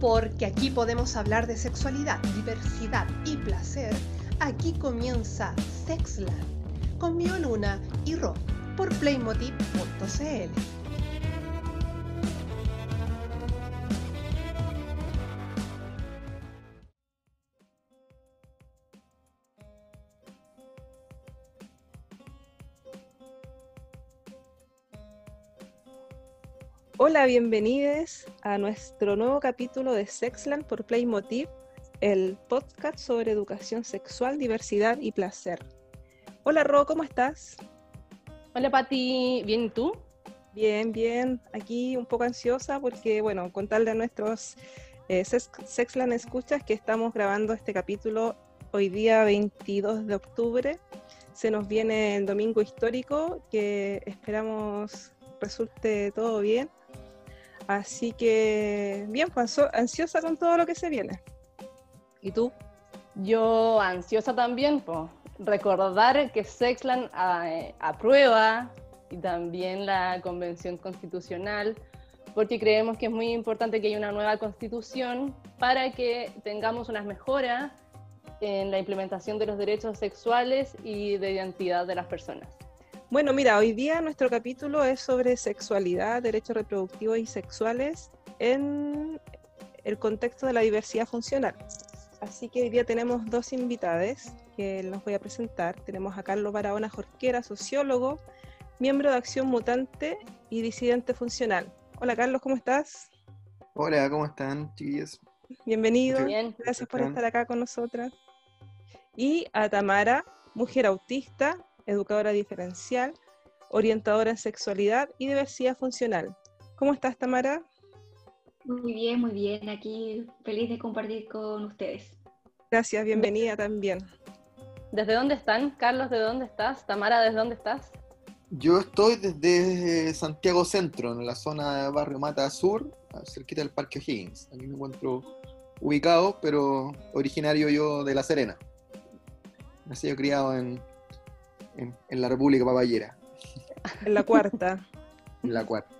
porque aquí podemos hablar de sexualidad, diversidad y placer, aquí comienza Sexland con Mio Luna y Ro por playmotiv.cl. Hola, bienvenidos a nuestro nuevo capítulo de Sexland por Playmotiv, el podcast sobre educación sexual, diversidad y placer. Hola, Ro, ¿cómo estás? Hola, Pati, ¿bien y tú? Bien, bien. Aquí un poco ansiosa porque, bueno, contarle a nuestros eh, Sexland escuchas que estamos grabando este capítulo hoy día 22 de octubre. Se nos viene el domingo histórico que esperamos resulte todo bien Así que, bien, pues ansiosa con todo lo que se viene. ¿Y tú? Yo ansiosa también, pues. Recordar que Sexland eh, aprueba y también la Convención Constitucional, porque creemos que es muy importante que haya una nueva constitución para que tengamos unas mejoras en la implementación de los derechos sexuales y de identidad de las personas. Bueno, mira, hoy día nuestro capítulo es sobre sexualidad, derechos reproductivos y sexuales en el contexto de la diversidad funcional. Así que hoy día tenemos dos invitadas que los voy a presentar. Tenemos a Carlos Barahona Jorquera, sociólogo, miembro de Acción Mutante y disidente funcional. Hola Carlos, ¿cómo estás? Hola, ¿cómo están, chiquillos? Bienvenido. Gracias por estar acá con nosotras. Y a Tamara, mujer autista, educadora diferencial, orientadora en sexualidad y diversidad funcional. ¿Cómo estás, Tamara? Muy bien, muy bien. Aquí feliz de compartir con ustedes. Gracias, bienvenida también. ¿Desde dónde están? Carlos, ¿de dónde estás? Tamara, ¿desde dónde estás? Yo estoy desde Santiago Centro, en la zona de Barrio Mata Sur, cerquita del Parque O'Higgins. Aquí me encuentro ubicado, pero originario yo de La Serena. Nacido criado en, en, la República Papayera. En la cuarta. en la cuarta.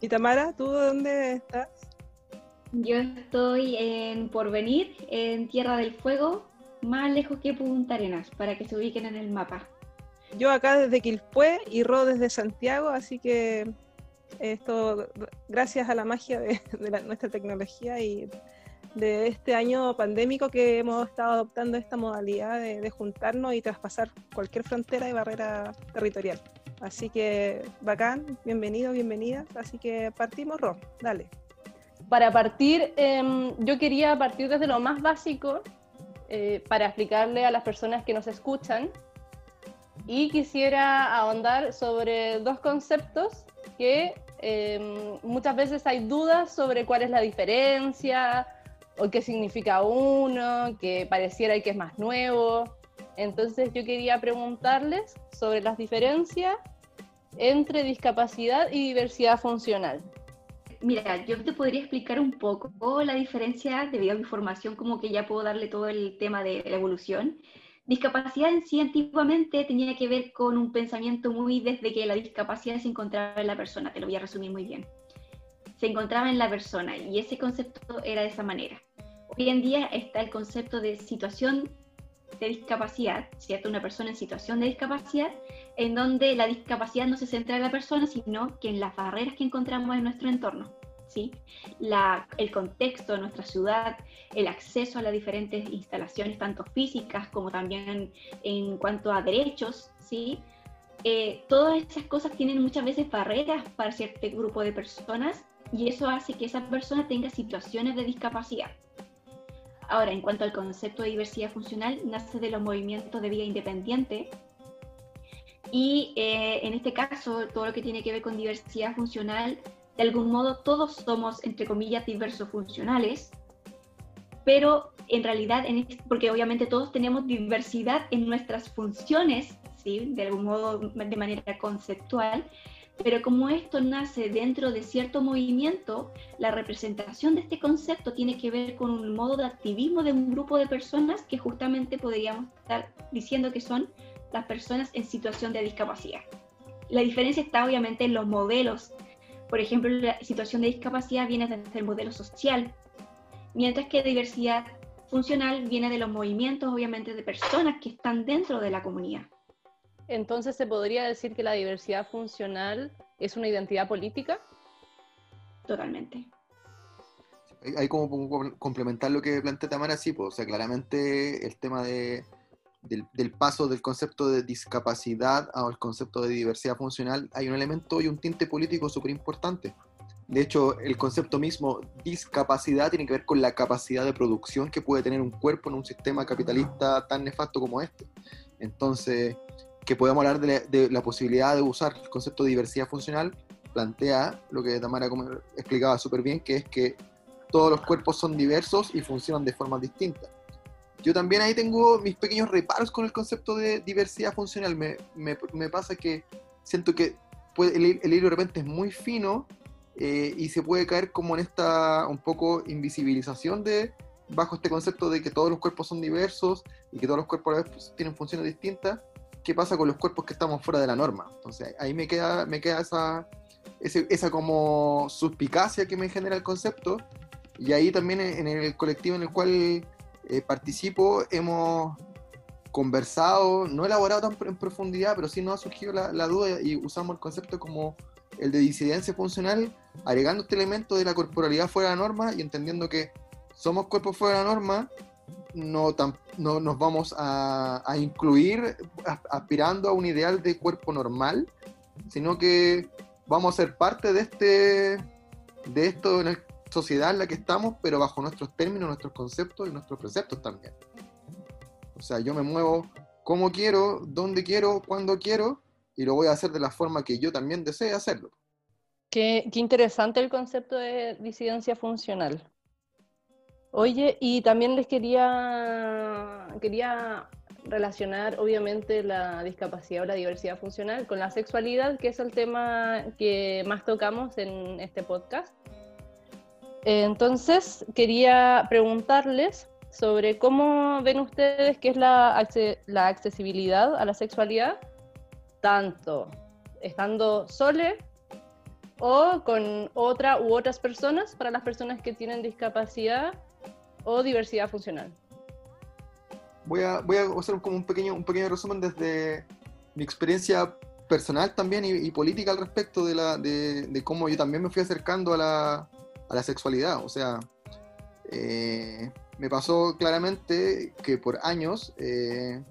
¿Y Tamara, tú dónde estás? Yo estoy en Porvenir, en Tierra del Fuego, más lejos que Punta Arenas, para que se ubiquen en el mapa. Yo acá desde Quilpué y Ro desde Santiago, así que esto gracias a la magia de, nuestra tecnología y de este año pandémico que hemos estado adoptando esta modalidad de, juntarnos y traspasar cualquier frontera y barrera territorial. Así que bacán, bienvenido, bienvenida. Así que partimos, Ro, dale. Para partir, em, yo quería partir desde lo más básico eh, para explicarle a las personas que nos escuchan y quisiera ahondar sobre dos conceptos que em, muchas veces hay dudas sobre cuál es la diferencia, o qué significa uno, que pareciera que es más nuevo. Entonces yo quería preguntarles sobre las diferencias entre discapacidad y diversidad funcional. Mira, yo te podría explicar un poco la diferencia debido a mi formación, como que ya puedo darle todo el tema de la evolución. Discapacidad en sí antiguamente tenía que ver con un pensamiento muy desde que la discapacidad se encontraba en la persona, te lo voy a resumir muy bien se encontraba en la persona y ese concepto era de esa manera. Hoy en día está el concepto de situación de discapacidad, ¿cierto? Una persona en situación de discapacidad, en donde la discapacidad no se centra en la persona, sino que en las barreras que encontramos en nuestro entorno, ¿sí? La, el contexto de nuestra ciudad, el acceso a las diferentes instalaciones, tanto físicas como también en, cuanto a derechos, ¿sí? Eh, todas esas cosas tienen muchas veces barreras para cierto grupo de personas y eso hace que esa persona tenga situaciones de discapacidad. Ahora, en cuanto al concepto de diversidad funcional, nace de los movimientos de vida independiente y eh, en este caso, todo lo que tiene que ver con diversidad funcional, de algún modo todos somos, entre comillas, diversos funcionales, pero en realidad, en porque obviamente todos tenemos diversidad en nuestras funciones, ¿sí? de algún modo, de manera conceptual, pero como esto nace dentro de cierto movimiento, la representación de este concepto tiene que ver con un modo de activismo de un grupo de personas que justamente podríamos estar diciendo que son las personas en situación de discapacidad. La diferencia está obviamente en los modelos Por ejemplo, la situación de discapacidad viene desde el modelo social, mientras que diversidad funcional viene de los movimientos, obviamente, de personas que están dentro de la comunidad. Entonces, ¿se podría decir que la diversidad funcional es una identidad política? Totalmente. Hay como complementar lo que plantea Tamara, sí, pues, o sea, claramente el tema de, del, paso del concepto de discapacidad al concepto de diversidad funcional, hay un elemento y un tinte político súper importante. De hecho, el concepto mismo discapacidad tiene que ver con la capacidad de producción que puede tener un cuerpo en un sistema capitalista tan nefasto como este. Entonces, que podemos hablar de la, posibilidad de usar el concepto de diversidad funcional, plantea lo que Tamara explicaba súper bien, que es que todos los cuerpos son diversos y funcionan de formas distintas. Yo también ahí tengo mis pequeños reparos con el concepto de diversidad funcional. Me, me, me pasa que siento que puede, el, el, hilo de repente es muy fino eh, y se puede caer como en esta un poco invisibilización de bajo este concepto de que todos los cuerpos son diversos y que todos los cuerpos a la vez pues, tienen funciones distintas. ¿Qué pasa con los cuerpos que estamos fuera de la norma? Entonces ahí me queda, me queda esa, esa como suspicacia que me genera el concepto y ahí también en el colectivo en el cual eh, participo hemos conversado, no elaborado tan en profundidad, pero sí nos ha surgido la, duda y usamos el concepto como el de disidencia funcional, agregando este elemento de la corporalidad fuera de la norma y entendiendo que somos cuerpos fuera de la norma, no, no nos vamos a, a, incluir aspirando a un ideal de cuerpo normal, sino que vamos a ser parte de este de esto en el sociedad en la que estamos, pero bajo nuestros términos, nuestros conceptos y nuestros preceptos también. O sea, yo me muevo como quiero, donde quiero, cuando quiero, y lo voy a hacer de la forma que yo también desee hacerlo. Qué, qué interesante el concepto de disidencia funcional. Oye, y también les quería, quería relacionar obviamente la discapacidad o la diversidad funcional con la sexualidad, que es el tema que más tocamos en este podcast. Entonces, quería preguntarles sobre cómo ven ustedes qué es la, accesibilidad a la sexualidad, tanto estando sole o con otra u otras personas para las personas que tienen discapacidad o diversidad funcional. Voy a, hacer como un pequeño, un pequeño resumen desde mi experiencia personal también y, política al respecto de, la, de, cómo yo también me fui acercando a la, a la sexualidad. O sea, eh, me pasó claramente que por años eh,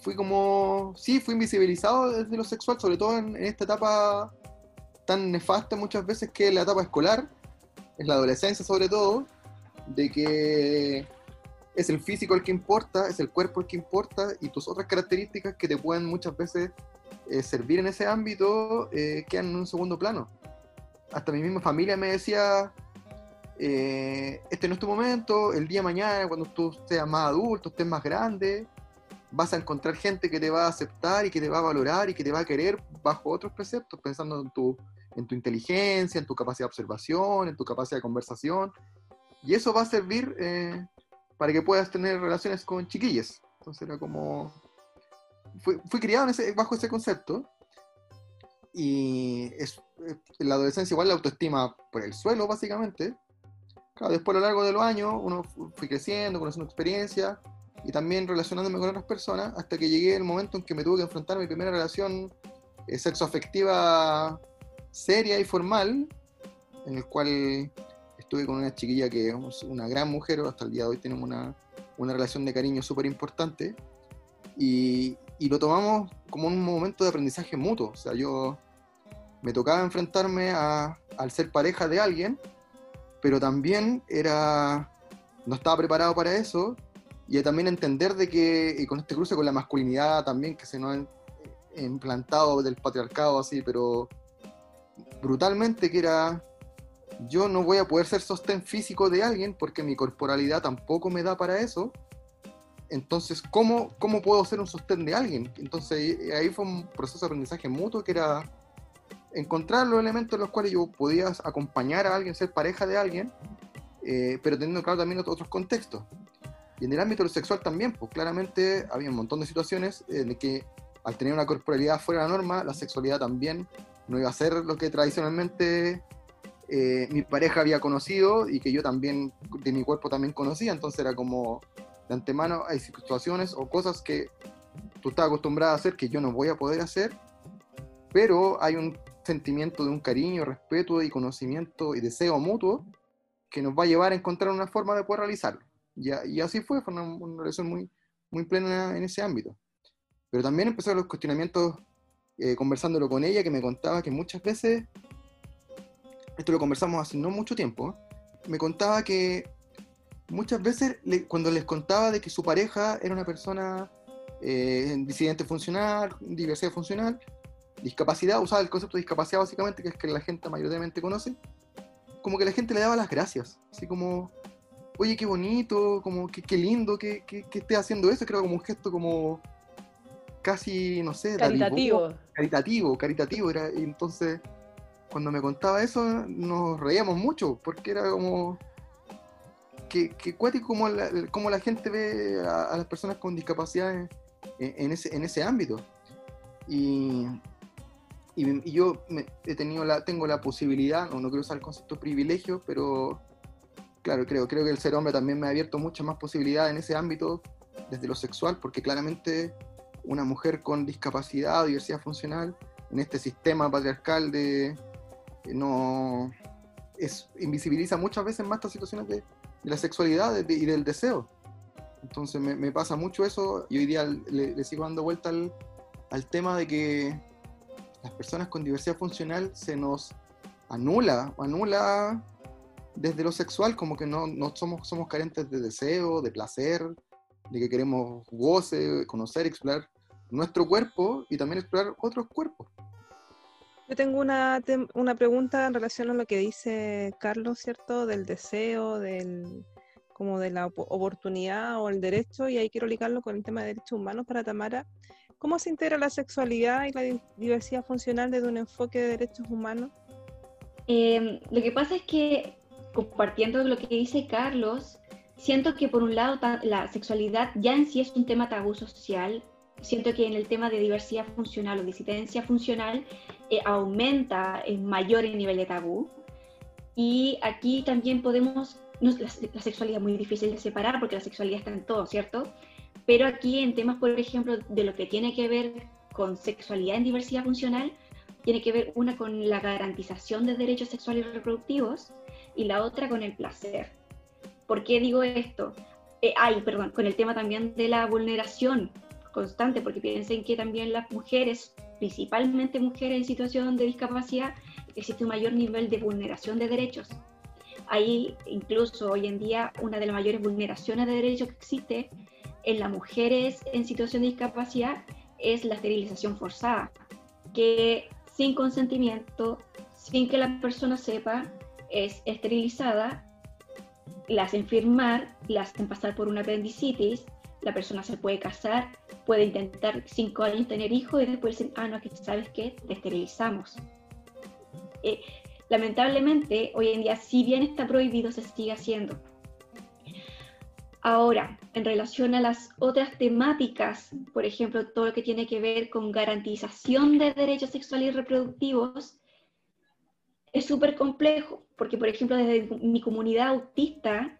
fui como, sí, fui invisibilizado desde lo sexual, sobre todo en, esta etapa tan nefasta muchas veces que es la etapa escolar, es la adolescencia sobre todo, de que es el físico el que importa, es el cuerpo el que importa y tus otras características que te pueden muchas veces eh, servir en ese ámbito quedan en un segundo plano hasta mi misma familia me decía, eh, este no es tu momento, el día de mañana, cuando tú seas más adulto, estés más grande, vas a encontrar gente que te va a aceptar y que te va a valorar y que te va a querer bajo otros preceptos, pensando en tu, en tu inteligencia, en tu capacidad de observación, en tu capacidad de conversación. Y eso va a servir eh, para que puedas tener relaciones con chiquillas. Entonces era como... Fui, criado bajo ese concepto y es, en eh, la adolescencia igual la autoestima por el suelo, básicamente. Claro, después a lo largo de los años uno fui creciendo, conociendo experiencia y también relacionándome con otras personas hasta que llegué el momento en que me tuve que enfrentar mi primera relación eh, sexoafectiva seria y formal, en el cual estuve con una chiquilla que es una gran mujer, hasta el día de hoy tenemos una, una relación de cariño súper importante y, lo tomamos como un momento de aprendizaje mutuo. O sea, yo me tocaba enfrentarme a, al ser pareja de alguien, pero también era, no estaba preparado para eso, y también entender de que, con este cruce con la masculinidad también, que se nos ha implantado del patriarcado así, pero brutalmente que era, yo no voy a poder ser sostén físico de alguien porque mi corporalidad tampoco me da para eso, entonces, ¿cómo, ¿cómo puedo ser un sostén de alguien? Entonces ahí fue un proceso de aprendizaje mutuo que era encontrar los elementos en los cuales yo podía acompañar a alguien, ser pareja de alguien, eh, pero teniendo claro también otros contextos. Y en el ámbito sexual también, pues claramente había un montón de situaciones en que al tener una corporalidad fuera de la norma, la sexualidad también no iba a ser lo que tradicionalmente eh, mi pareja había conocido y que yo también, de mi cuerpo también conocía, entonces era como de antemano hay situaciones o cosas que tú estás acostumbrada a hacer que yo no voy a poder hacer, pero hay un sentimiento de un cariño, respeto y conocimiento y deseo mutuo que nos va a llevar a encontrar una forma de poder realizarlo. Y, y así fue, fue una, una, relación muy, muy plena en ese ámbito. Pero también empezaron los cuestionamientos eh, conversándolo con ella, que me contaba que muchas veces, esto lo conversamos hace no mucho tiempo, me contaba que muchas veces cuando les contaba de que su pareja era una persona eh, disidente funcional, diversidad funcional, discapacidad, usaba el concepto de discapacidad básicamente, que es que la gente mayoritariamente conoce, como que la gente le daba las gracias, así como, oye, qué bonito, como qué, qué lindo que, que, que, esté haciendo eso, creo como un gesto como casi, no sé, caritativo. caritativo, caritativo, era, entonces cuando me contaba eso nos reíamos mucho, porque era como que, que cuático como la, gente ve a, las personas con discapacidad en, ese, en ese ámbito. Y, yo he tenido la, tengo la posibilidad, no, no quiero usar el concepto privilegio, pero claro, creo, creo que el ser hombre también me ha abierto muchas más posibilidades en ese ámbito desde lo sexual, porque claramente una mujer con discapacidad o diversidad funcional en este sistema patriarcal de no es, invisibiliza muchas veces más estas situaciones de, de la sexualidad y del deseo. Entonces me, me, pasa mucho eso y hoy día le sigo dando vuelta al, al, tema de que las personas con diversidad funcional se nos anula, anula desde lo sexual, como que no, no somos, somos carentes de deseo, de placer, de que queremos goce, conocer, explorar nuestro cuerpo y también explorar otros cuerpos. Yo tengo una, una pregunta en relación a lo que dice Carlos, ¿cierto? Del deseo, del como de la oportunidad o el derecho, y ahí quiero ligarlo con el tema de derechos humanos para Tamara. ¿Cómo se integra la sexualidad y la diversidad funcional desde un enfoque de derechos humanos? Eh, lo que pasa es que, compartiendo lo que dice Carlos, siento que por un lado la sexualidad ya en sí es un tema tabú social, siento que en el tema de diversidad funcional o disidencia funcional eh, aumenta en mayor el nivel de tabú. Y aquí también podemos, no, la, la, sexualidad es muy difícil de separar porque la sexualidad está en todo, ¿cierto? Pero aquí en temas, por ejemplo, de lo que tiene que ver con sexualidad en diversidad funcional, tiene que ver una con la garantización de derechos sexuales y reproductivos y la otra con el placer. ¿Por qué digo esto? Eh, ay, perdón, con el tema también de la vulneración constante, porque piensen que también las mujeres, principalmente mujeres en situación de discapacidad, existe un mayor nivel de vulneración de derechos. Ahí incluso hoy en día una de las mayores vulneraciones de derechos que existe en las mujeres en situación de discapacidad es la esterilización forzada, que sin consentimiento, sin que la persona sepa, es esterilizada, la hacen firmar, la hacen pasar por una apendicitis la persona se puede casar, puede intentar cinco años tener hijos y después dicen, ah, no, que sabes qué, te esterilizamos. Eh, lamentablemente, hoy en día, si bien está prohibido, se sigue haciendo. Ahora, en relación a las otras temáticas, por ejemplo, todo lo que tiene que ver con garantización de derechos sexuales y reproductivos, es súper complejo, porque, por ejemplo, desde mi comunidad autista,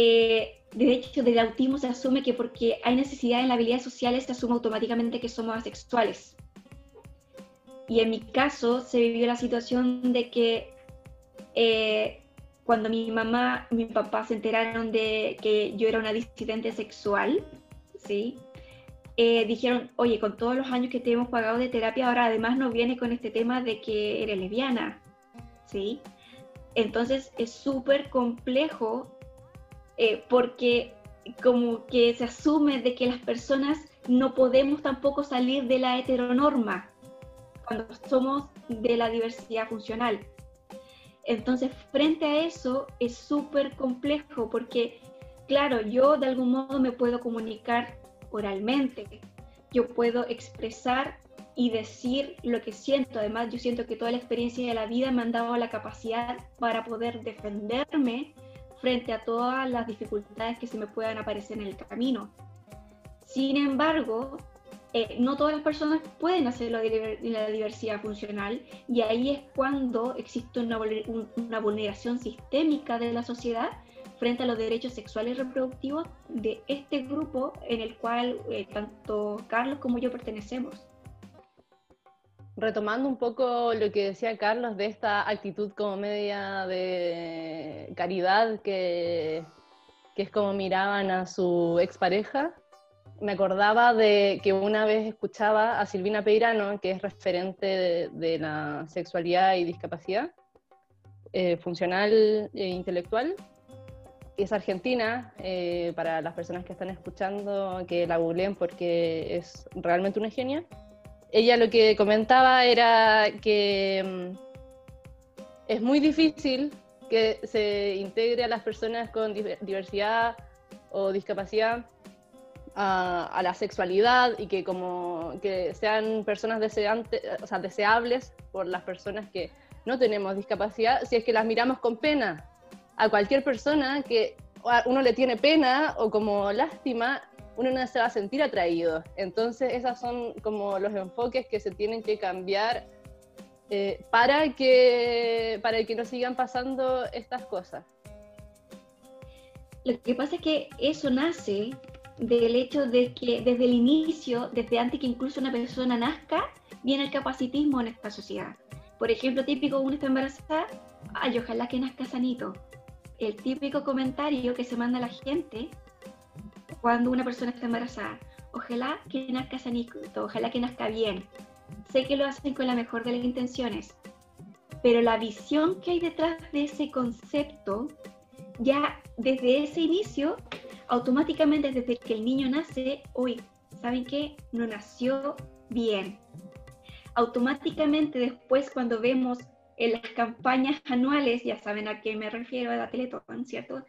eh, de hecho, del autismo se asume que porque hay necesidad en las habilidades sociales se asume automáticamente que somos asexuales. Y en mi caso se vivió la situación de que eh, cuando mi mamá y mi papá se enteraron de que yo era una disidente sexual, ¿sí? Eh, dijeron, oye, con todos los años que te hemos pagado de terapia, ahora además nos viene con este tema de que eres lesbiana, ¿sí? Entonces es súper complejo eh, porque como que se asume de que las personas no podemos tampoco salir de la heteronorma cuando somos de la diversidad funcional. Entonces, frente a eso es súper complejo porque, claro, yo de algún modo me puedo comunicar oralmente, yo puedo expresar y decir lo que siento. Además, yo siento que toda la experiencia de la vida me han dado la capacidad para poder defenderme frente a todas las dificultades que se me puedan aparecer en el camino. Sin embargo, eh, no todas las personas pueden hacerlo de la diversidad funcional y ahí es cuando existe una, una vulneración sistémica de la sociedad frente a los derechos sexuales y reproductivos de este grupo en el cual eh, tanto Carlos como yo pertenecemos. Retomando un poco lo que decía Carlos de esta actitud como media de caridad que, que es como miraban a su expareja, me acordaba de que una vez escuchaba a Silvina Peirano, que es referente de, la sexualidad y discapacidad eh, funcional e intelectual, es argentina, eh, para las personas que están escuchando, que la googleen porque es realmente una genia. Ella lo que comentaba era que mm, es muy difícil que se integre a las personas con diversidad o discapacidad a, la sexualidad y que como que sean personas deseantes, o sea, deseables por las personas que no tenemos discapacidad, si es que las miramos con pena a cualquier persona que uno le tiene pena o como lástima, uno no se va a sentir atraído. Entonces, esos son como los enfoques que se tienen que cambiar eh, para, que, para que no sigan pasando estas cosas. Lo que pasa es que eso nace del hecho de que desde el inicio, desde antes que incluso una persona nazca, viene el capacitismo en esta sociedad. Por ejemplo, típico, uno está embarazada, ay, ojalá que nazca sanito el típico comentario que se manda a la gente cuando una persona está embarazada. Ojalá que nazca sanito, ojalá que nazca bien. Sé que lo hacen con la mejor de las intenciones, pero la visión que hay detrás de ese concepto, ya desde ese inicio, automáticamente desde que el niño nace, hoy, ¿saben qué? No nació bien. Automáticamente después cuando vemos en las campañas anuales, ya saben a qué me refiero, a la Teletón, ¿cierto?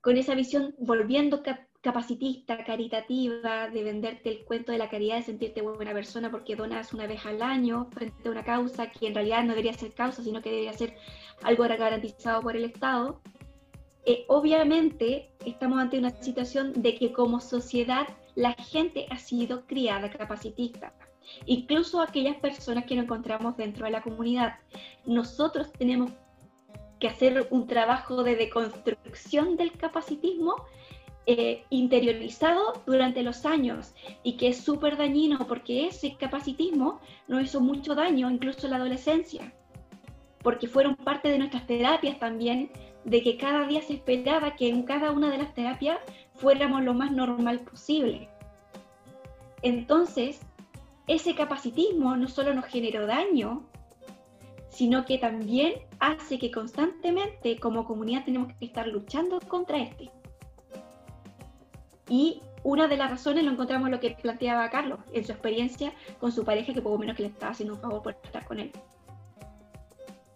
Con esa visión volviendo capacitista, caritativa, de venderte el cuento de la caridad, de sentirte buena persona porque donas una vez al año frente a una causa que en realidad no debería ser causa, sino que debería ser algo garantizado por el Estado. Eh, obviamente estamos ante una situación de que como sociedad la gente ha sido criada capacitista incluso aquellas personas que nos encontramos dentro de la comunidad. Nosotros tenemos que hacer un trabajo de deconstrucción del capacitismo eh, interiorizado durante los años y que es súper dañino porque ese capacitismo nos hizo mucho daño incluso en la adolescencia, porque fueron parte de nuestras terapias también, de que cada día se esperaba que en cada una de las terapias fuéramos lo más normal posible. Entonces, ese capacitismo no solo nos generó daño, sino que también hace que constantemente como comunidad tenemos que estar luchando contra este. Y una de las razones lo encontramos en lo que planteaba Carlos, en su experiencia con su pareja, que poco menos que le estaba haciendo un favor por estar con él.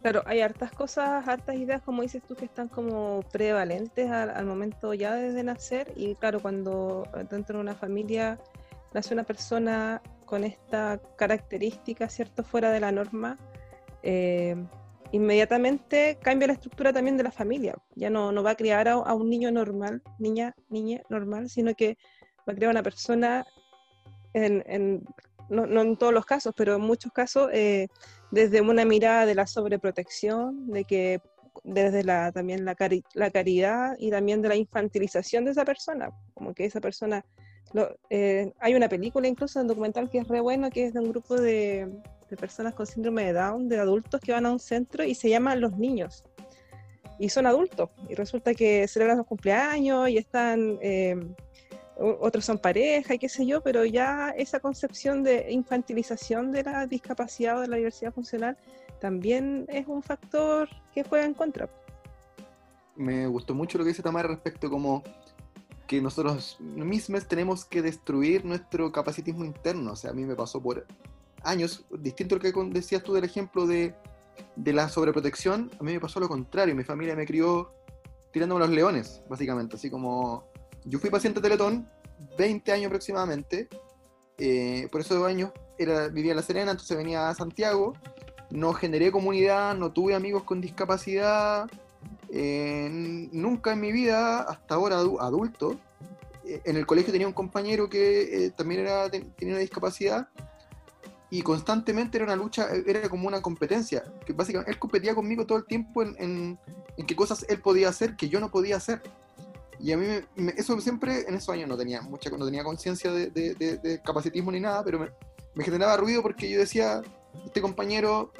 Claro, hay hartas cosas, hartas ideas, como dices tú, que están como prevalentes al, al momento ya de nacer. Y claro, cuando dentro de una familia nace una persona con esta característica, ¿cierto?, fuera de la norma, eh, inmediatamente cambia la estructura también de la familia. Ya no, no va a criar a, un niño normal, niña, niña normal, sino que va a criar a una persona, en, no, en todos los casos, pero en muchos casos, eh, desde una mirada de la sobreprotección, de que desde la, también la, la caridad y también de la infantilización de esa persona, como que esa persona eh, hay una película incluso, un documental que es re bueno, que es de un grupo de, personas con síndrome de Down, de adultos que van a un centro y se llaman Los Niños. Y son adultos. Y resulta que celebran los cumpleaños y están, eh, otros son pareja y qué sé yo, pero ya esa concepción de infantilización de la discapacidad o de la diversidad funcional también es un factor que juega en contra. Me gustó mucho lo que dice Tamara respecto como que nosotros mismos tenemos que destruir nuestro capacitismo interno. O sea, a mí me pasó por años, distinto al que decías tú del ejemplo de, de la sobreprotección, a mí me pasó lo contrario. Mi familia me crió tirándome los leones, básicamente. Así como yo fui paciente de Teletón, 20 años aproximadamente. Eh, por esos años era, vivía en La Serena, entonces venía a Santiago. No generé comunidad, no tuve amigos con discapacidad nunca en mi vida, hasta ahora adulto, eh, en el colegio tenía un compañero que eh, también era, tenía una discapacidad y constantemente era una lucha, era como una competencia, que básicamente él competía conmigo todo el tiempo en, en, qué cosas él podía hacer que yo no podía hacer. Y a mí eso siempre, en esos años no tenía mucha, no tenía conciencia de, de, capacitismo ni nada, pero me, me, generaba ruido porque yo decía, este compañero,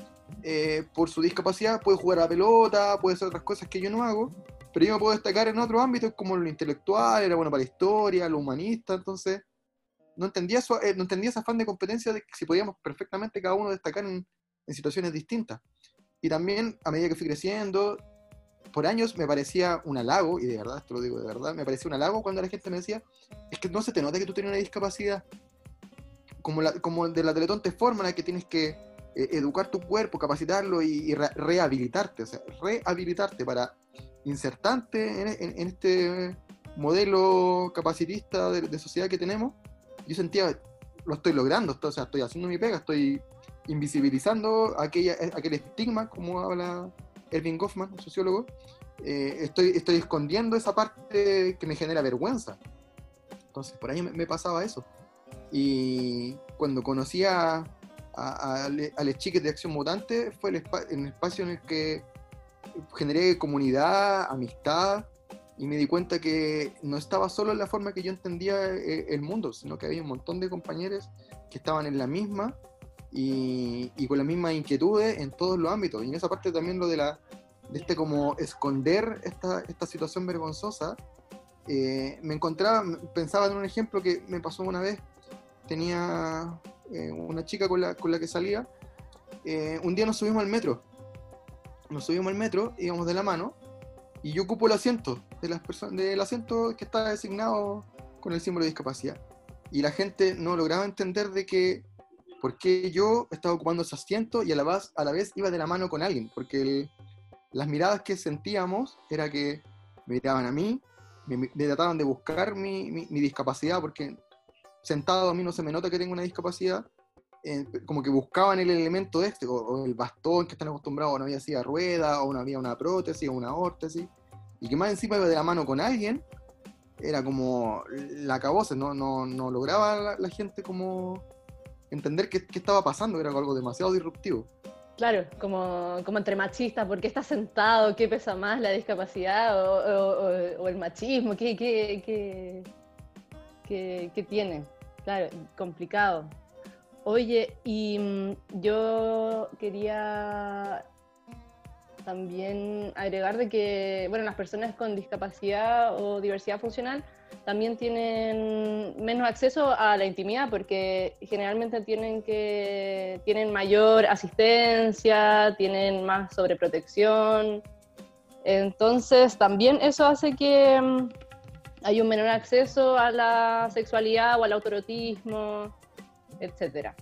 eh, por su discapacidad, puede jugar a la pelota, puede hacer otras cosas que yo no hago, pero yo me puedo destacar en otros ámbitos como lo intelectual, era bueno para la historia, lo humanista, entonces no entendía, su, eh, no entendía ese afán de competencia de que si podíamos perfectamente cada uno destacar en, situaciones distintas. Y también, a medida que fui creciendo, por años me parecía un halago, y de verdad, esto lo digo de verdad, me parecía un halago cuando la gente me decía, es que no se te nota que tú tienes una discapacidad. Como, como de la Teletón te forman, que tienes que eh, educar tu cuerpo, capacitarlo y, rehabilitarte, o sea, rehabilitarte para insertarte en, este modelo capacitista de, sociedad que tenemos yo sentía, lo estoy logrando, o sea, estoy haciendo mi pega, estoy invisibilizando aquella, aquel estigma, como habla Erving Goffman, un sociólogo, eh, estoy, estoy escondiendo esa parte que me genera vergüenza. Entonces, por ahí me, pasaba eso. Y cuando conocí a, a, a, Les Chiques de Acción Mutante, fue el, el espacio en el que generé comunidad, amistad, y me di cuenta que no estaba solo en la forma que yo entendía eh, el mundo, sino que había un montón de compañeros que estaban en la misma y, y, con las mismas inquietudes en todos los ámbitos. Y en esa parte también lo de la de este como esconder esta, esta situación vergonzosa, eh, me encontraba, pensaba en un ejemplo que me pasó una vez, tenía eh, una chica con la, con la que salía, un día nos subimos al metro, nos subimos al metro, íbamos de la mano, y yo ocupo el asiento de las del asiento que está designado con el símbolo de discapacidad. Y la gente no lograba entender de que por qué yo estaba ocupando ese asiento y a la vez, a la vez iba de la mano con alguien porque las miradas que sentíamos era que me miraban a mí me, trataban de buscar mi, mi, mi discapacidad porque sentado a mí no se me nota que tengo una discapacidad como que buscaban el elemento este, o, el bastón que están acostumbrados, no había silla rueda, o no había una prótesis, o una órtesis, y que más encima iba de la mano con alguien, era como la cabose, no, no, no lograba la, gente como entender qué, qué, estaba pasando, era algo demasiado disruptivo. Claro, como, como entre machistas, ¿por qué está sentado? ¿Qué pesa más, la discapacidad o, el machismo? ¿Qué, qué, qué, qué, qué tiene? Claro, complicado. Oye, y mm, yo quería también agregar de que, bueno, las personas con discapacidad o diversidad funcional también tienen menos acceso a la intimidad porque generalmente tienen que tienen mayor asistencia, tienen más sobreprotección. Entonces, también eso hace que mm, hay un menor acceso a la sexualidad o al autorotismo etcétera.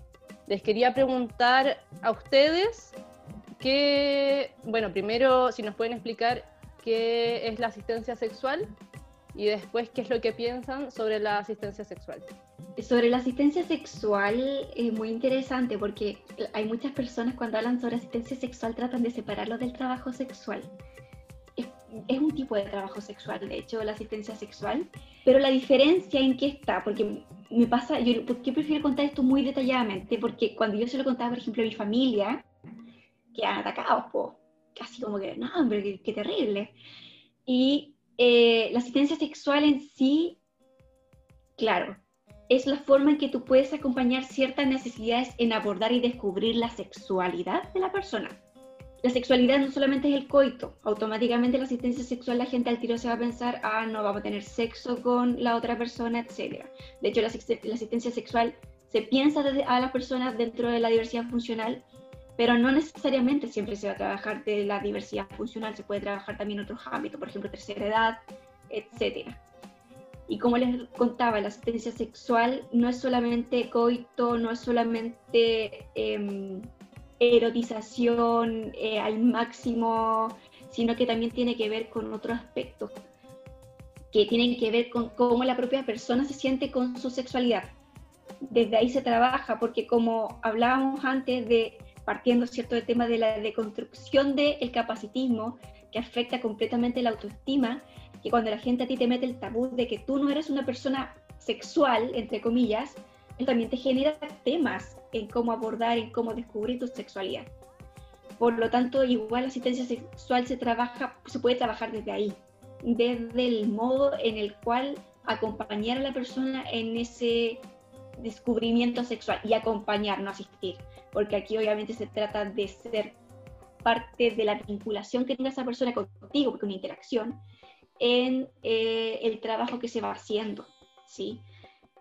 Les quería preguntar a ustedes qué, bueno, primero si nos pueden explicar qué es la asistencia sexual y después qué es lo que piensan sobre la asistencia sexual. Sobre la asistencia sexual es muy interesante porque hay muchas personas cuando hablan sobre asistencia sexual tratan de separarlo del trabajo sexual es un tipo de trabajo sexual, de hecho, la asistencia sexual, pero la diferencia en qué está, porque me pasa, yo ¿por prefiero contar esto muy detalladamente? Porque cuando yo se lo contaba, por ejemplo, a mi familia, que han atacado, pues, casi como que, no, hombre, qué, terrible. Y eh, la asistencia sexual en sí, claro, es la forma en que tú puedes acompañar ciertas necesidades en abordar y descubrir la sexualidad de la persona la sexualidad no solamente es el coito, automáticamente la asistencia sexual la gente al tiro se va a pensar, ah, no, vamos a tener sexo con la otra persona, etc. De hecho, la, asistencia sexual se piensa a las personas dentro de la diversidad funcional, pero no necesariamente siempre se va a trabajar de la diversidad funcional, se puede trabajar también otros ámbitos, por ejemplo, tercera edad, etc. Y como les contaba, la asistencia sexual no es solamente coito, no es solamente... Eh, erotización eh, al máximo, sino que también tiene que ver con otros aspectos que tienen que ver con cómo la propia persona se siente con su sexualidad. Desde ahí se trabaja, porque como hablábamos antes de partiendo, ¿cierto?, del tema de la deconstrucción del capacitismo que afecta completamente la autoestima, que cuando la gente a ti te mete el tabú de que tú no eres una persona sexual, entre comillas, también te genera temas en cómo abordar, en cómo descubrir tu sexualidad. Por lo tanto, igual la asistencia sexual se trabaja, se puede trabajar desde ahí, desde el modo en el cual acompañar a la persona en ese descubrimiento sexual y acompañar, no asistir, porque aquí obviamente se trata de ser parte de la vinculación que tenga esa persona contigo, porque una interacción, en eh, el trabajo que se va haciendo, ¿sí?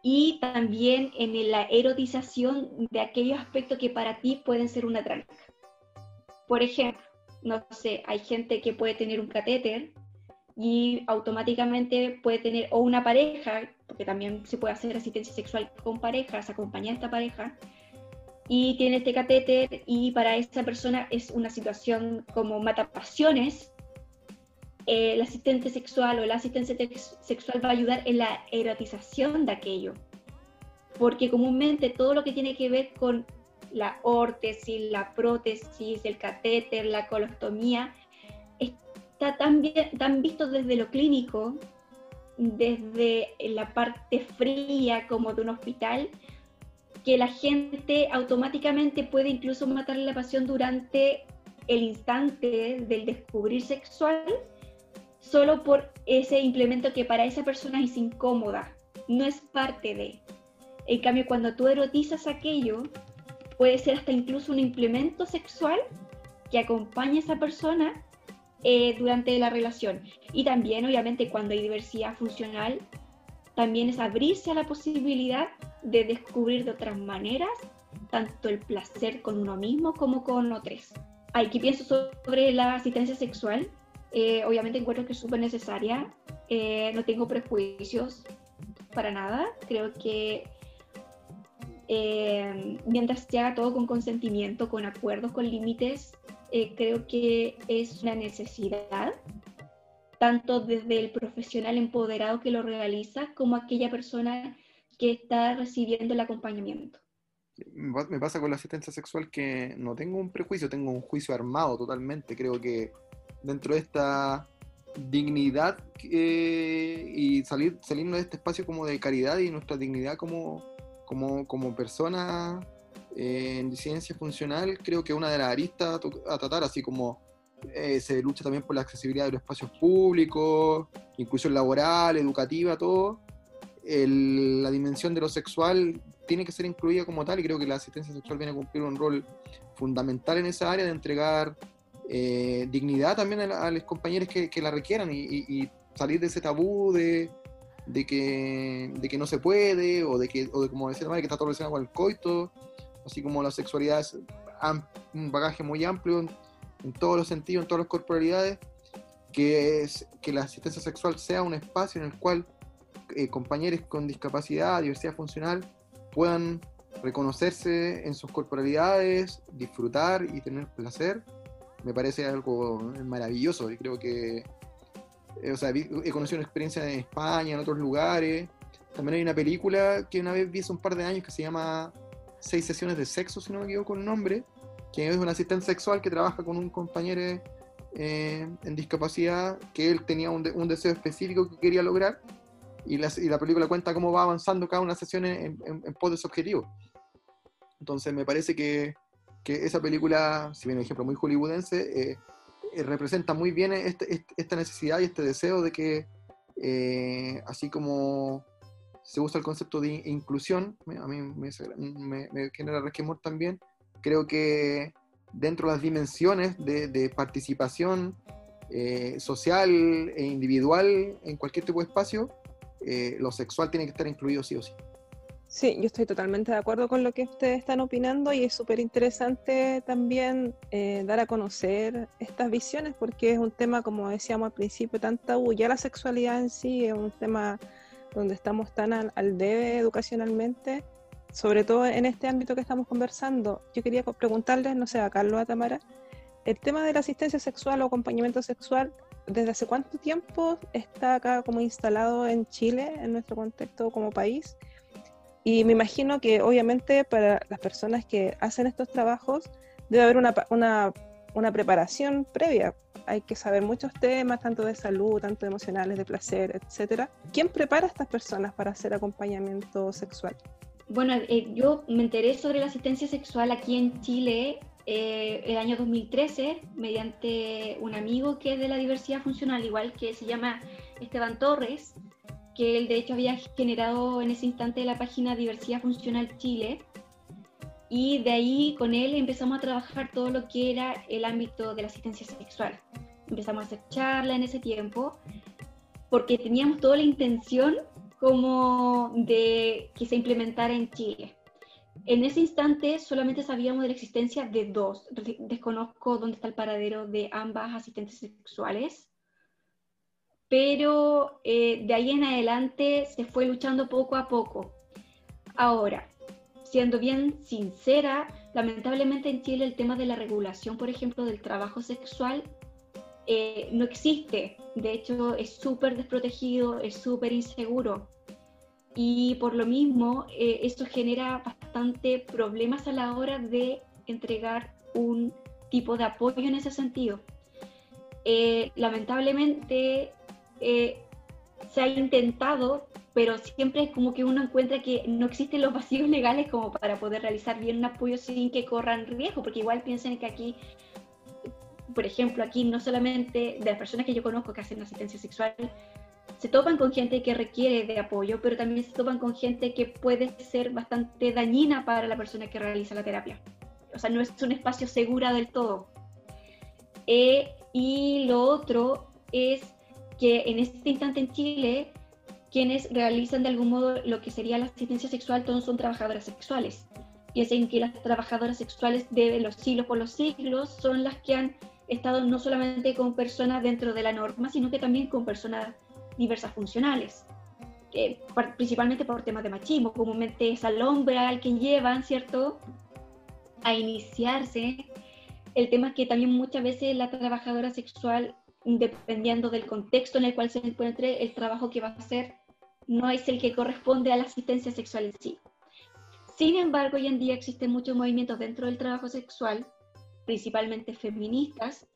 Y también en la erotización de aquellos aspectos que para ti pueden ser una tranca. Por ejemplo, no sé, hay gente que puede tener un catéter y automáticamente puede tener o una pareja, porque también se puede hacer asistencia sexual con parejas, acompañar a esta pareja, y tiene este catéter y para esa persona es una situación como matapasiones, eh, el asistente sexual o la asistencia sexual va a ayudar en la erotización de aquello, porque comúnmente todo lo que tiene que ver con la órtesis, la prótesis, el catéter, la colostomía, está tan, bien, tan visto desde lo clínico, desde la parte fría como de un hospital, que la gente automáticamente puede incluso matarle la pasión durante el instante del descubrir sexual, solo por ese implemento que para esa persona es incómoda, no es parte de. En cambio, cuando tú erotizas aquello, puede ser hasta incluso un implemento sexual que acompañe a esa persona eh, durante la relación. Y también, obviamente, cuando hay diversidad funcional, también es abrirse a la posibilidad de descubrir de otras maneras tanto el placer con uno mismo como con otros. Aquí pienso sobre la asistencia sexual. Eh, obviamente encuentro que es súper necesaria. Eh, no tengo prejuicios para nada. Creo que eh, mientras se haga todo con consentimiento, con acuerdos, con límites, eh, creo que es una necesidad, tanto desde el profesional empoderado que lo realiza como aquella persona que está recibiendo el acompañamiento. Me pasa con la asistencia sexual que no tengo un prejuicio, tengo un juicio armado totalmente. Creo que dentro de esta dignidad eh, y salir, salirnos de este espacio como de caridad y nuestra dignidad como, como, como persona eh, en disidencia funcional, creo que una de las aristas a, tratar, así como eh, se lucha también por la accesibilidad de los espacios públicos, inclusión laboral, educativa, todo, la dimensión de lo sexual tiene que ser incluida como tal y creo que la asistencia sexual viene a cumplir un rol fundamental en esa área de entregar eh, dignidad también a, los compañeros que, la requieran y, salir de ese tabú de, de que, de que no se puede, o de que, o de como decía la madre, que está todo relacionado con el coito, así como la sexualidad es un bagaje muy amplio en, todos los sentidos, en todas las corporalidades, que es que la asistencia sexual sea un espacio en el cual eh, compañeros con discapacidad, diversidad funcional, puedan reconocerse en sus corporalidades, disfrutar y tener placer, me parece algo maravilloso y creo que eh, o sea, he conocido una experiencia en España, en otros lugares. También hay una película que una vez vi hace un par de años que se llama Seis sesiones de sexo, si no me equivoco el nombre, que es un asistente sexual que trabaja con un compañero eh, en discapacidad, que él tenía un, deseo específico que quería lograr, y y la, película cuenta cómo va avanzando cada una de las sesiones en, en, pos de ese objetivo. Entonces me parece que, que esa película, si bien un ejemplo muy hollywoodense, eh, eh, representa muy bien este, este, esta necesidad y este deseo de que, eh, así como se usa el concepto de inclusión, a mí me, genera resquemor también, creo que dentro de las dimensiones de, participación eh, social e individual en cualquier tipo de espacio, lo sexual tiene que estar incluido sí o sí. Sí, yo estoy totalmente de acuerdo con lo que ustedes están opinando y es súper interesante también eh, dar a conocer estas visiones porque es un tema, como decíamos al principio, tan tabú. Ya la sexualidad en sí es un tema donde estamos tan al, debe educacionalmente, sobre todo en este ámbito que estamos conversando. Yo quería preguntarles, no sé, a Carlos, a Tamara, el tema de la asistencia sexual o acompañamiento sexual, ¿desde hace cuánto tiempo está acá como instalado en Chile, en nuestro contexto como país? Y me imagino que obviamente para las personas que hacen estos trabajos debe haber una, una, una preparación previa. Hay que saber muchos temas, tanto de salud, tanto emocionales, de placer, etcétera. ¿Quién prepara a estas personas para hacer acompañamiento sexual? Bueno, eh, yo me enteré sobre la asistencia sexual aquí en Chile eh, el año 2013 mediante un amigo que es de la diversidad funcional, igual que se llama Esteban Torres, que él de hecho había generado en ese instante la página Diversidad Funcional Chile. Y de ahí con él empezamos a trabajar todo lo que era el ámbito de la asistencia sexual. Empezamos a hacer charla en ese tiempo porque teníamos toda la intención como de que se implementara en Chile. En ese instante solamente sabíamos de la existencia de dos. Desconozco dónde está el paradero de ambas asistentes sexuales, pero eh, de ahí en adelante se fue luchando poco a poco. Ahora, siendo bien sincera, lamentablemente en Chile el tema de la regulación, por ejemplo, del trabajo sexual eh, no existe. De hecho, es súper desprotegido, es súper inseguro y por lo mismo eh, genera bastante problemas a la hora de entregar un tipo de apoyo en ese sentido. Eh, lamentablemente eh, se ha intentado, pero siempre es como que uno encuentra que no existen los vacíos legales como para poder realizar bien un apoyo sin que corran riesgo, porque igual piensen que aquí, por ejemplo, aquí no solamente de las personas que yo conozco que hacen asistencia sexual, se topan con gente que requiere de apoyo, pero también se topan con gente que puede ser bastante dañina para la persona que realiza la terapia. O sea, no es un espacio seguro del todo. Eh, y lo otro es que en este instante en Chile, quienes realizan de algún modo lo que sería la asistencia sexual, todos son trabajadoras sexuales. Y es en que las trabajadoras sexuales de los siglos por los siglos son las que han estado no solamente con personas dentro de la norma, sino que también con personas diversas funcionales, principalmente por temas de machismo, comúnmente es al hombre al que llevan, ¿cierto?, a iniciarse. El tema es que también muchas veces la trabajadora sexual, dependiendo del contexto en el cual se encuentre, el trabajo que va a hacer no es el que corresponde a la asistencia sexual en sí. Sin embargo, hoy en día existen muchos movimientos dentro del trabajo sexual, principalmente feministas,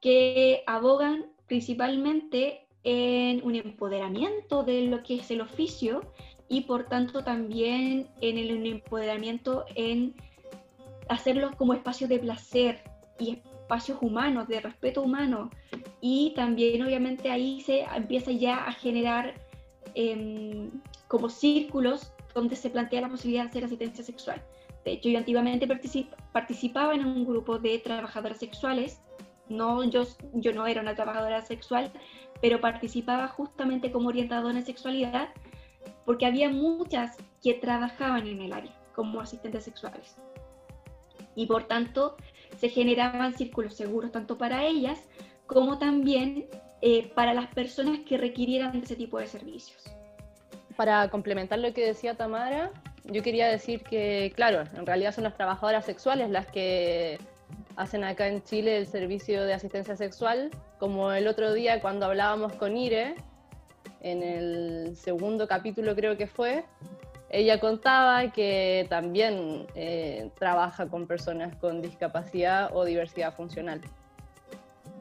que abogan principalmente en un empoderamiento de lo que es el oficio y por tanto también en el empoderamiento en hacerlos como espacios de placer y espacios humanos, de respeto humano. Y también obviamente ahí se empieza ya a generar em, como círculos donde se plantea la posibilidad de hacer asistencia sexual. De hecho, yo antiguamente participaba en un grupo de trabajadoras sexuales. No, yo, yo no era una trabajadora sexual, pero participaba justamente como orientadora en sexualidad porque había muchas que trabajaban en el área como asistentes sexuales. Y por tanto se generaban círculos seguros tanto para ellas como también eh, para las personas que requirieran ese tipo de servicios. Para complementar lo que decía Tamara, yo quería decir que, claro, en realidad son las trabajadoras sexuales las que hacen acá en Chile el servicio de asistencia sexual, como el otro día cuando hablábamos con Ire, en el segundo capítulo creo que fue, ella contaba que también eh, trabaja con personas con discapacidad o diversidad funcional.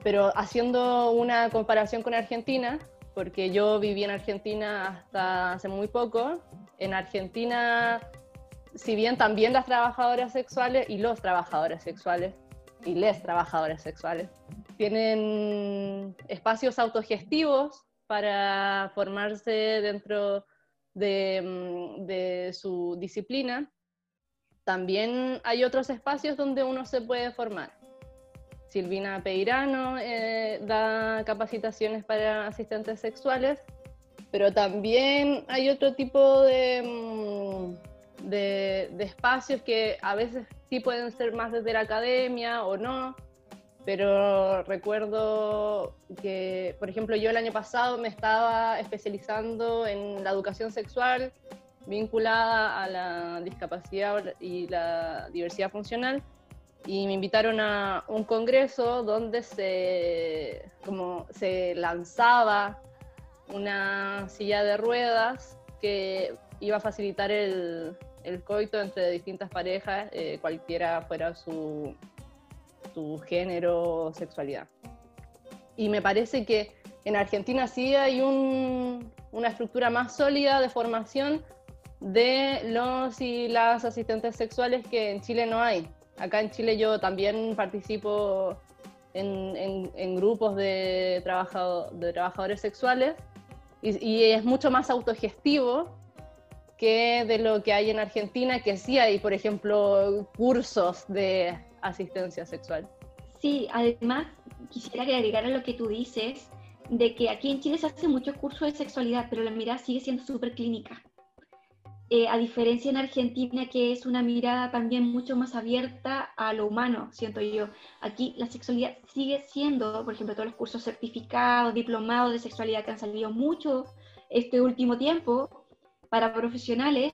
Pero haciendo una comparación con Argentina, porque yo viví en Argentina hasta hace muy poco, en Argentina, si bien también las trabajadoras sexuales y los trabajadores sexuales y les trabajadores sexuales. Tienen espacios autogestivos para formarse dentro de, mm, de, su disciplina. También hay otros espacios donde uno se puede formar. Silvina Peirano eh, da capacitaciones para asistentes sexuales, pero también hay otro tipo de, mm, de, de espacios que a veces sí pueden ser más desde la academia o no, pero recuerdo que, por ejemplo, yo el año pasado me estaba especializando en la educación sexual vinculada a la discapacidad y la diversidad funcional y me invitaron a un congreso donde se, como se lanzaba una silla de ruedas que iba a facilitar el, el coito entre distintas parejas, eh, cualquiera fuera su, tu género sexualidad. Y me parece que en Argentina sí hay una estructura más sólida de formación de los y las asistentes sexuales que en Chile no hay. Acá en Chile yo también participo en, grupos de, de trabajadores sexuales y, es mucho más autogestivo que de lo que hay en Argentina, que sí hay, por ejemplo, cursos de asistencia sexual. Sí, además quisiera agregar a lo que tú dices, de que aquí en Chile se hace muchos cursos de sexualidad, pero la mirada sigue siendo súper clínica. Eh, a diferencia en Argentina, que es una mirada también mucho más abierta a lo humano, siento yo. Aquí la sexualidad sigue siendo, por ejemplo, todos los cursos certificados, diplomados de sexualidad que han salido mucho este último tiempo para profesionales,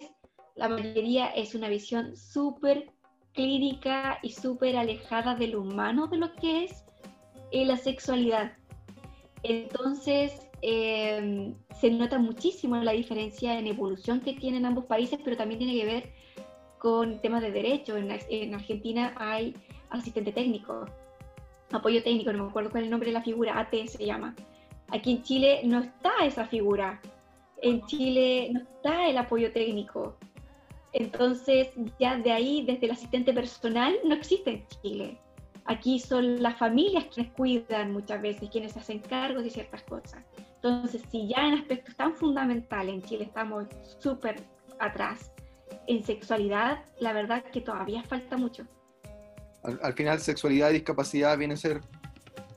la mayoría es una visión súper clínica y súper alejada de lo humano de lo que es eh, la sexualidad. Entonces, Em, se nota muchísimo la diferencia en evolución que tienen ambos países, pero también tiene que ver con temas de derecho. En, Argentina hay asistente técnico, apoyo técnico, no me acuerdo cuál es el nombre de la figura, AT se llama. Aquí en Chile no está esa figura. En Chile no está el apoyo técnico. Entonces, ya de ahí, desde el asistente personal, no existe en Chile. Aquí son las familias quienes cuidan muchas veces, quienes hacen cargos de ciertas cosas. Entonces, si ya en aspectos tan fundamentales en Chile estamos súper atrás, en sexualidad, la verdad que todavía falta mucho. Al, final, sexualidad y discapacidad viene a ser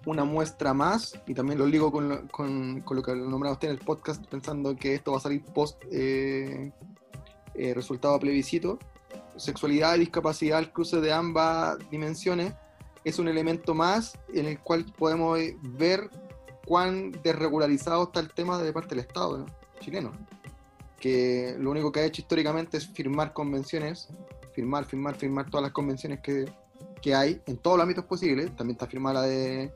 una muestra más, y también lo ligo con lo, con, lo que nombraba usted en el podcast, pensando que esto va a salir post eh, eh, resultado plebiscito. Sexualidad y discapacidad, el cruce de ambas dimensiones, es un elemento más en el cual podemos ver cuán desregularizado está el tema de parte del Estado chileno, que lo único que ha hecho históricamente es firmar convenciones, firmar, firmar, firmar todas las convenciones que, que hay en todos los ámbitos posibles, también está firmada la de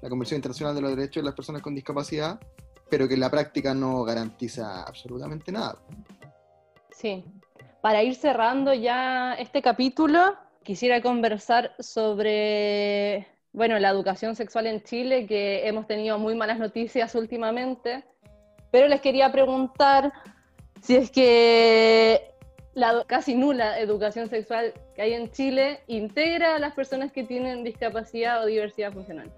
la Convención Internacional de los Derechos de las Personas con Discapacidad, pero que en la práctica no garantiza absolutamente nada. Sí. Para ir cerrando ya este capítulo, quisiera conversar sobre bueno, la educación sexual en Chile, que hemos tenido muy malas noticias últimamente, pero les quería preguntar si es que la casi nula educación sexual que hay en Chile integra a las personas que tienen discapacidad o diversidad funcional.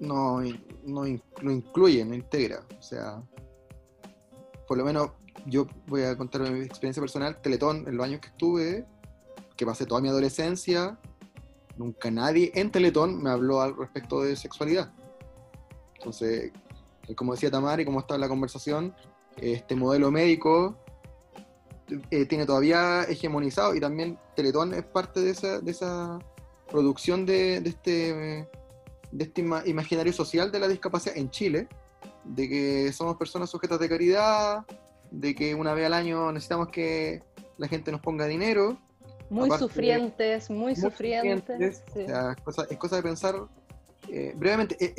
No, no, no incluye, no integra. O sea, por lo menos yo voy a contar mi experiencia personal. Teletón, en los años que estuve, que pasé toda mi adolescencia, Nunca nadie en Teletón me habló al respecto de sexualidad. Entonces, eh, como decía Tamara y como está la conversación, este modelo médico eh, tiene todavía hegemonizado y también Teletón es parte de esa, de esa producción de, este, de este imaginario social de la discapacidad en Chile, de que somos personas sujetas de caridad, de que una vez al año necesitamos que la gente nos ponga dinero muy sufrientes, muy, sufrientes. es, cosa, de pensar eh, brevemente e,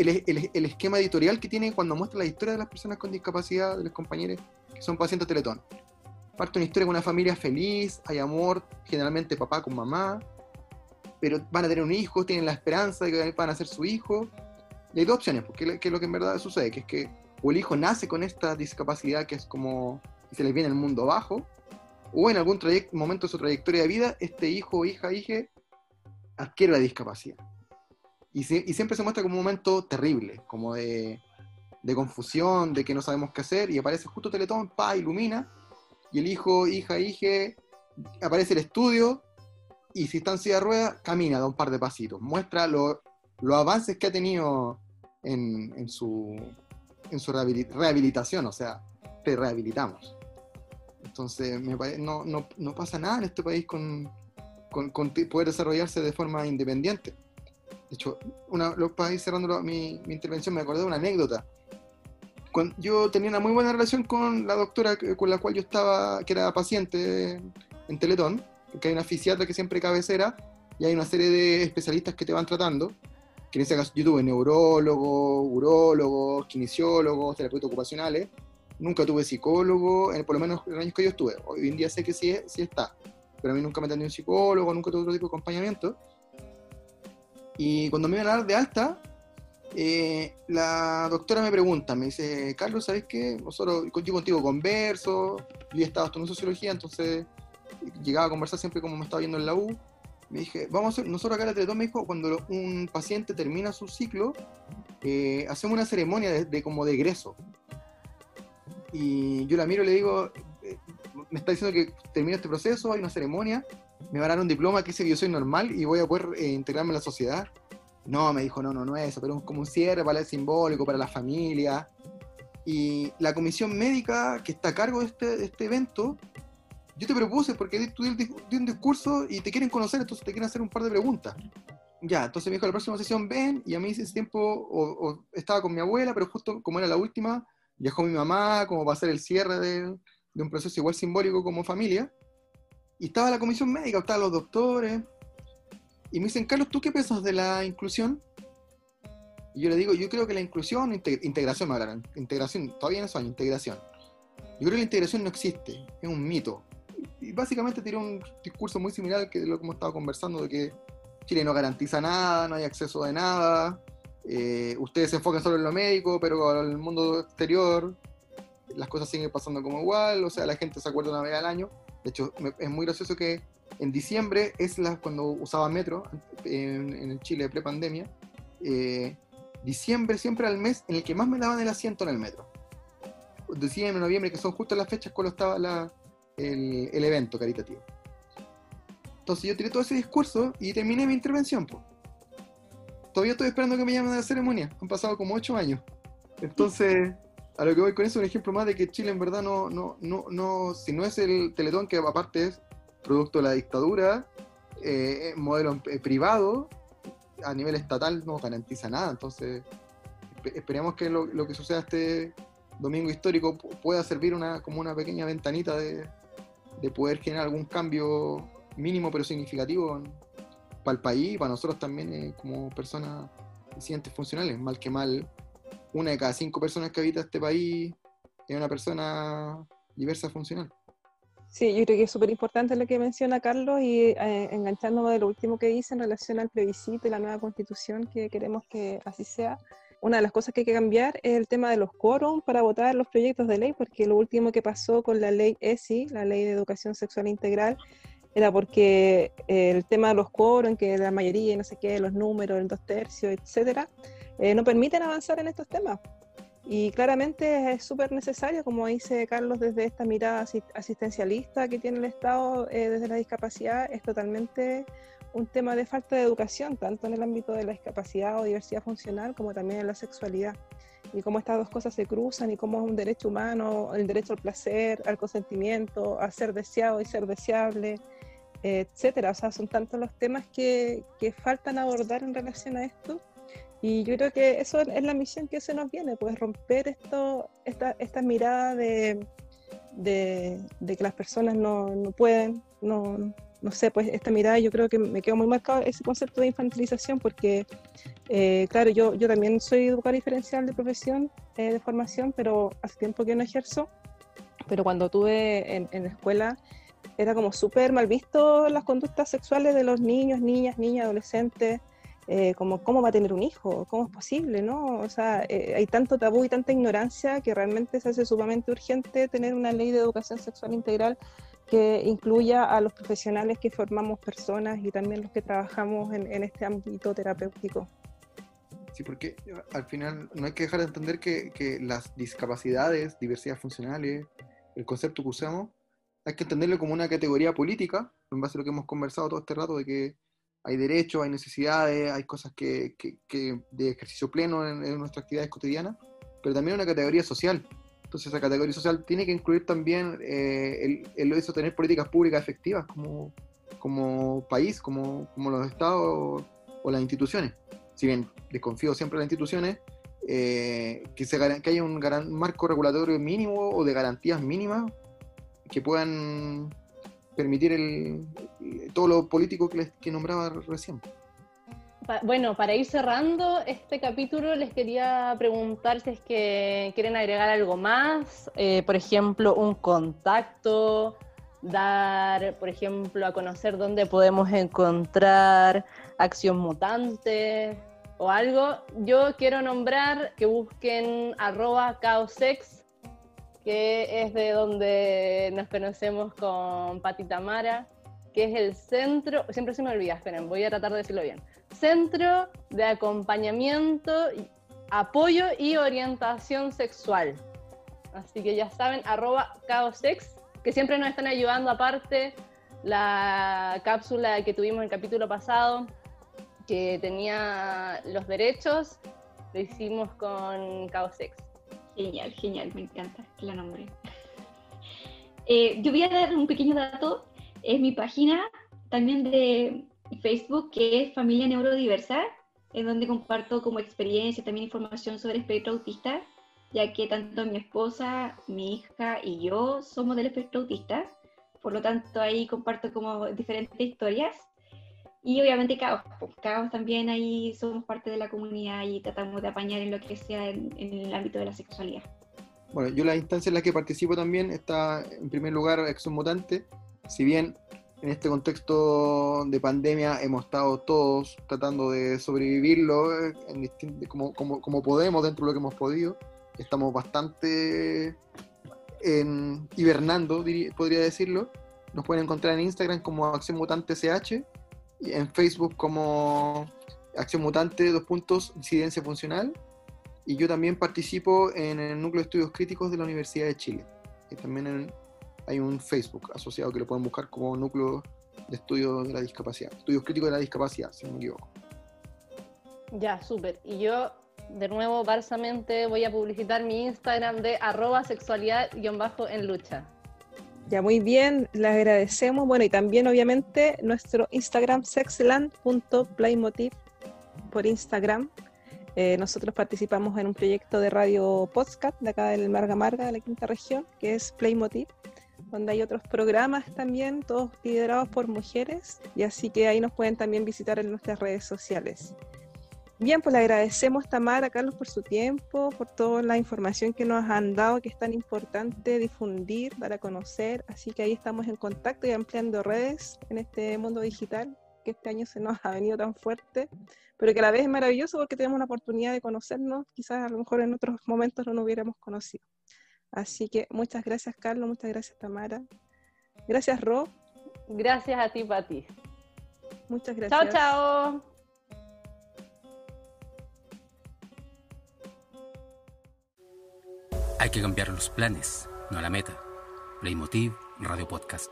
el, esquema editorial que tiene cuando muestra la historia de las personas con discapacidad, de los compañeros que son pacientes Teletón. Parte una historia con una familia feliz, hay amor, generalmente papá con mamá, pero van a tener un hijo, tienen la esperanza de que van a ser su hijo. Y hay dos opciones, porque es lo que en verdad sucede, que es que o el hijo nace con esta discapacidad que es como, y se les viene el mundo abajo, o en algún momento de su trayectoria de vida, este hijo hija, hija, adquiere la discapacidad. Y, siempre se muestra como un momento terrible, como de, confusión, de que no sabemos qué hacer, y aparece justo Teletón, pa, ilumina, y el hijo, hija, hija, aparece el estudio, y si está en silla de ruedas, camina, da un par de pasitos, muestra los avances que ha tenido en, su, en su rehabilitación, o sea, te rehabilitamos. Entonces, me no, no, no, pasa nada en este país con, con, poder desarrollarse de forma independiente. De hecho, una, para ir cerrando mi, mi, intervención, me acordé de una anécdota. Cuando yo tenía una muy buena relación con la doctora con la cual yo estaba, que era paciente en Teletón, que hay una fisiatra que siempre cabecera y hay una serie de especialistas que te van tratando. Que en ese caso yo tuve neurólogos, urólogos, kinesiólogos, terapeutas ocupacionales nunca tuve psicólogo, por lo menos en los años que yo estuve. Hoy en día sé que sí, sí está, pero a mí nunca me atendió un psicólogo, nunca tuve otro tipo de acompañamiento. Y cuando me iban a dar de alta, eh, la doctora me pregunta, me dice, Carlos, ¿sabes qué? Nosotros, yo contigo converso, yo ya estaba estudiando sociología, entonces llegaba a conversar siempre como me estaba viendo en la U. Me dije, vamos a hacer, nosotros acá en la Teletón me dijo, cuando un paciente termina su ciclo, eh, hacemos una ceremonia de, como de egreso. Y yo la miro y le digo, eh, me está diciendo que termina este proceso, hay una ceremonia, me van a dar un diploma que dice que yo soy normal y voy a poder eh, integrarme en la sociedad. No, me dijo, no, no, no es eso, pero es como un cierre para simbólico, para la familia. Y la comisión médica que está a cargo de este, de este evento, yo te propuse, porque tú di un discurso y te quieren conocer, entonces te quieren hacer un par de preguntas. Ya, entonces me dijo, la próxima sesión ven, y a mí ese tiempo o, estaba con mi abuela, pero justo como era la última, viajó mi mamá como para hacer el cierre de, un proceso igual simbólico como familia. Y estaba la comisión médica, estaban los doctores, y me dicen, Carlos, ¿tú qué piensas de la inclusión? Y yo le digo, yo creo que la inclusión, integración me hablaron, integración, todavía no son integración. Yo creo que la integración no existe, es un mito. Y básicamente tiré un discurso muy similar que lo que hemos estado conversando, de que Chile no garantiza nada, no hay acceso de nada, eh, ustedes se enfocan solo en lo médico, pero el mundo exterior las cosas siguen pasando como igual, o sea, la gente se acuerda una vez al año. De hecho, es muy gracioso que en diciembre es la, cuando usaba metro en, en el Chile pre-pandemia. Eh, diciembre siempre al mes en el que más me daban el asiento en el metro. Diciembre, noviembre, que son justo las fechas cuando estaba la, el, evento caritativo. Entonces yo tiré todo ese discurso y terminé mi intervención. Todavía estoy esperando que me llamen a la ceremonia. Han pasado como ocho años. Entonces, a lo que voy con eso es un ejemplo más de que Chile en verdad no, no, no, no, si no es el Teletón, que aparte es producto de la dictadura, eh, modelo eh, privado, a nivel estatal no garantiza nada. Entonces, esperemos que lo, que suceda este domingo histórico pueda servir una, como una pequeña ventanita de, poder generar algún cambio mínimo pero significativo para el país, para nosotros también eh, como personas residentes funcionales. Mal que mal, una de cada cinco personas que habita este país es una persona diversa funcional. Sí, yo creo que es súper importante lo que menciona Carlos y eh, enganchándome de lo último que dice en relación al plebiscito y la nueva constitución, que queremos que así sea. Una de las cosas que hay que cambiar es el tema de los quórum para votar los proyectos de ley, porque lo último que pasó con la ley ESI, la ley de educación sexual integral, era porque el tema de los quórum, que la mayoría no sé qué, los números, el dos tercios, etcétera, eh, no permiten avanzar en estos temas. Y claramente es súper necesario, como dice Carlos, desde esta mirada asistencialista que tiene el Estado eh, desde la discapacidad, es totalmente un tema de falta de educación, tanto en el ámbito de la discapacidad o diversidad funcional, como también en la sexualidad. Y cómo estas dos cosas se cruzan y cómo es un derecho humano, el derecho al placer, al consentimiento, a ser deseado y ser deseable, etcétera. O sea, son tantos los temas que, que faltan abordar en relación a esto y yo creo que eso es la misión que se nos viene, pues romper esto, esta, esta mirada de, de, que las personas no, no pueden, no, no, sé, pues esta mirada yo creo que me quedó muy marcado ese concepto de infantilización porque, eh, claro, yo, yo también soy educador diferencial de profesión, eh, de formación, pero hace tiempo que no ejerzo, pero cuando tuve en, en la escuela era como súper mal visto las conductas sexuales de los niños, niñas, niñas, adolescentes. Eh, como cómo va a tener un hijo, cómo es posible, ¿no? O sea, eh, hay tanto tabú y tanta ignorancia que realmente se hace sumamente urgente tener una ley de educación sexual integral que incluya a los profesionales que formamos personas y también los que trabajamos en, este ámbito terapéutico. Sí, porque al final no hay que dejar de entender que, que las discapacidades, diversidad funcionales, el concepto que usamos, hay que entenderlo como una categoría política, en base a lo que hemos conversado todo este rato, de que hay derechos, hay necesidades, hay cosas que, que, de ejercicio pleno en, nuestras actividades cotidianas, pero también una categoría social. Entonces esa categoría social tiene que incluir también eh, el, el de tener políticas públicas efectivas como, como país, como, como los estados o las instituciones. Si bien desconfío siempre en las instituciones, eh, que, se, que haya un gran marco regulatorio mínimo o de garantías mínimas que puedan permitir el, todo lo político que, que nombraba recién. Bueno, para ir cerrando este capítulo, les quería preguntar si es que quieren agregar algo más, eh, por ejemplo, un contacto dar, por ejemplo, a conocer dónde podemos encontrar acción mutante o algo, yo quiero nombrar que busquen arroba caosex, que es de donde nos conocemos con Pati Tamara, que es el centro, siempre se me olvida, esperen, voy a tratar de decirlo bien, Centro de Acompañamiento, Apoyo y Orientación Sexual. Así que ya saben, arroba caosex que siempre nos están ayudando aparte. La cápsula que tuvimos en el capítulo pasado, que tenía los derechos, lo hicimos con Caosex. Genial, genial, me encanta la nombre. Eh, yo voy a dar un pequeño dato. Es mi página también de Facebook, que es Familia Neurodiversa, en donde comparto como experiencia, también información sobre espectro autista ya que tanto mi esposa, mi hija y yo somos del espectro autista, por lo tanto ahí comparto como diferentes historias. Y obviamente Caos, pues, Caos también ahí somos parte de la comunidad y tratamos de apañar en lo que sea en, el ámbito de la sexualidad. Bueno, yo la instancia en la que participo también está en primer lugar Mutante, si bien en este contexto de pandemia hemos estado todos tratando de sobrevivirlo eh, en como, como, como podemos dentro de lo que hemos podido, estamos bastante en, hibernando, podría decirlo. Nos pueden encontrar en Instagram como Acción Mutante CH, y en Facebook como Acción Mutante, dos puntos, incidencia funcional. Y yo también participo en el Núcleo de Estudios Críticos de la Universidad de Chile. Y también hay un Facebook asociado que lo pueden buscar como Núcleo de Estudios de la Discapacidad. Estudios Críticos de la Discapacidad, si no me equivoco. Ya, súper. Y yo de nuevo, barsamente voy a publicitar mi Instagram de arroba sexualidad-en lucha. Ya, muy bien, le agradecemos. Bueno, y también obviamente nuestro Instagram sexland.playmotiv por Instagram. Eh, nosotros participamos en un proyecto de radio podcast de acá del Marga Marga, de la quinta región, que es Playmotiv, donde hay otros programas también, todos liderados por mujeres, y así que ahí nos pueden también visitar en nuestras redes sociales. Bien, pues le agradecemos Tamara, Carlos, por su tiempo, por toda la información que nos han dado, que es tan importante difundir, dar a conocer. Así que ahí estamos en contacto y ampliando redes en este mundo digital que este año se nos ha venido tan fuerte, pero que a la vez es maravilloso porque tenemos una oportunidad de conocernos. Quizás a lo mejor en otros momentos no nos hubiéramos conocido. Así que muchas gracias, Carlos, muchas gracias, Tamara. Gracias, Ro. Gracias a ti, Pati. Muchas gracias. Chao, chao. Hay que cambiar los planes, no la meta. Playmotiv Radio Podcast.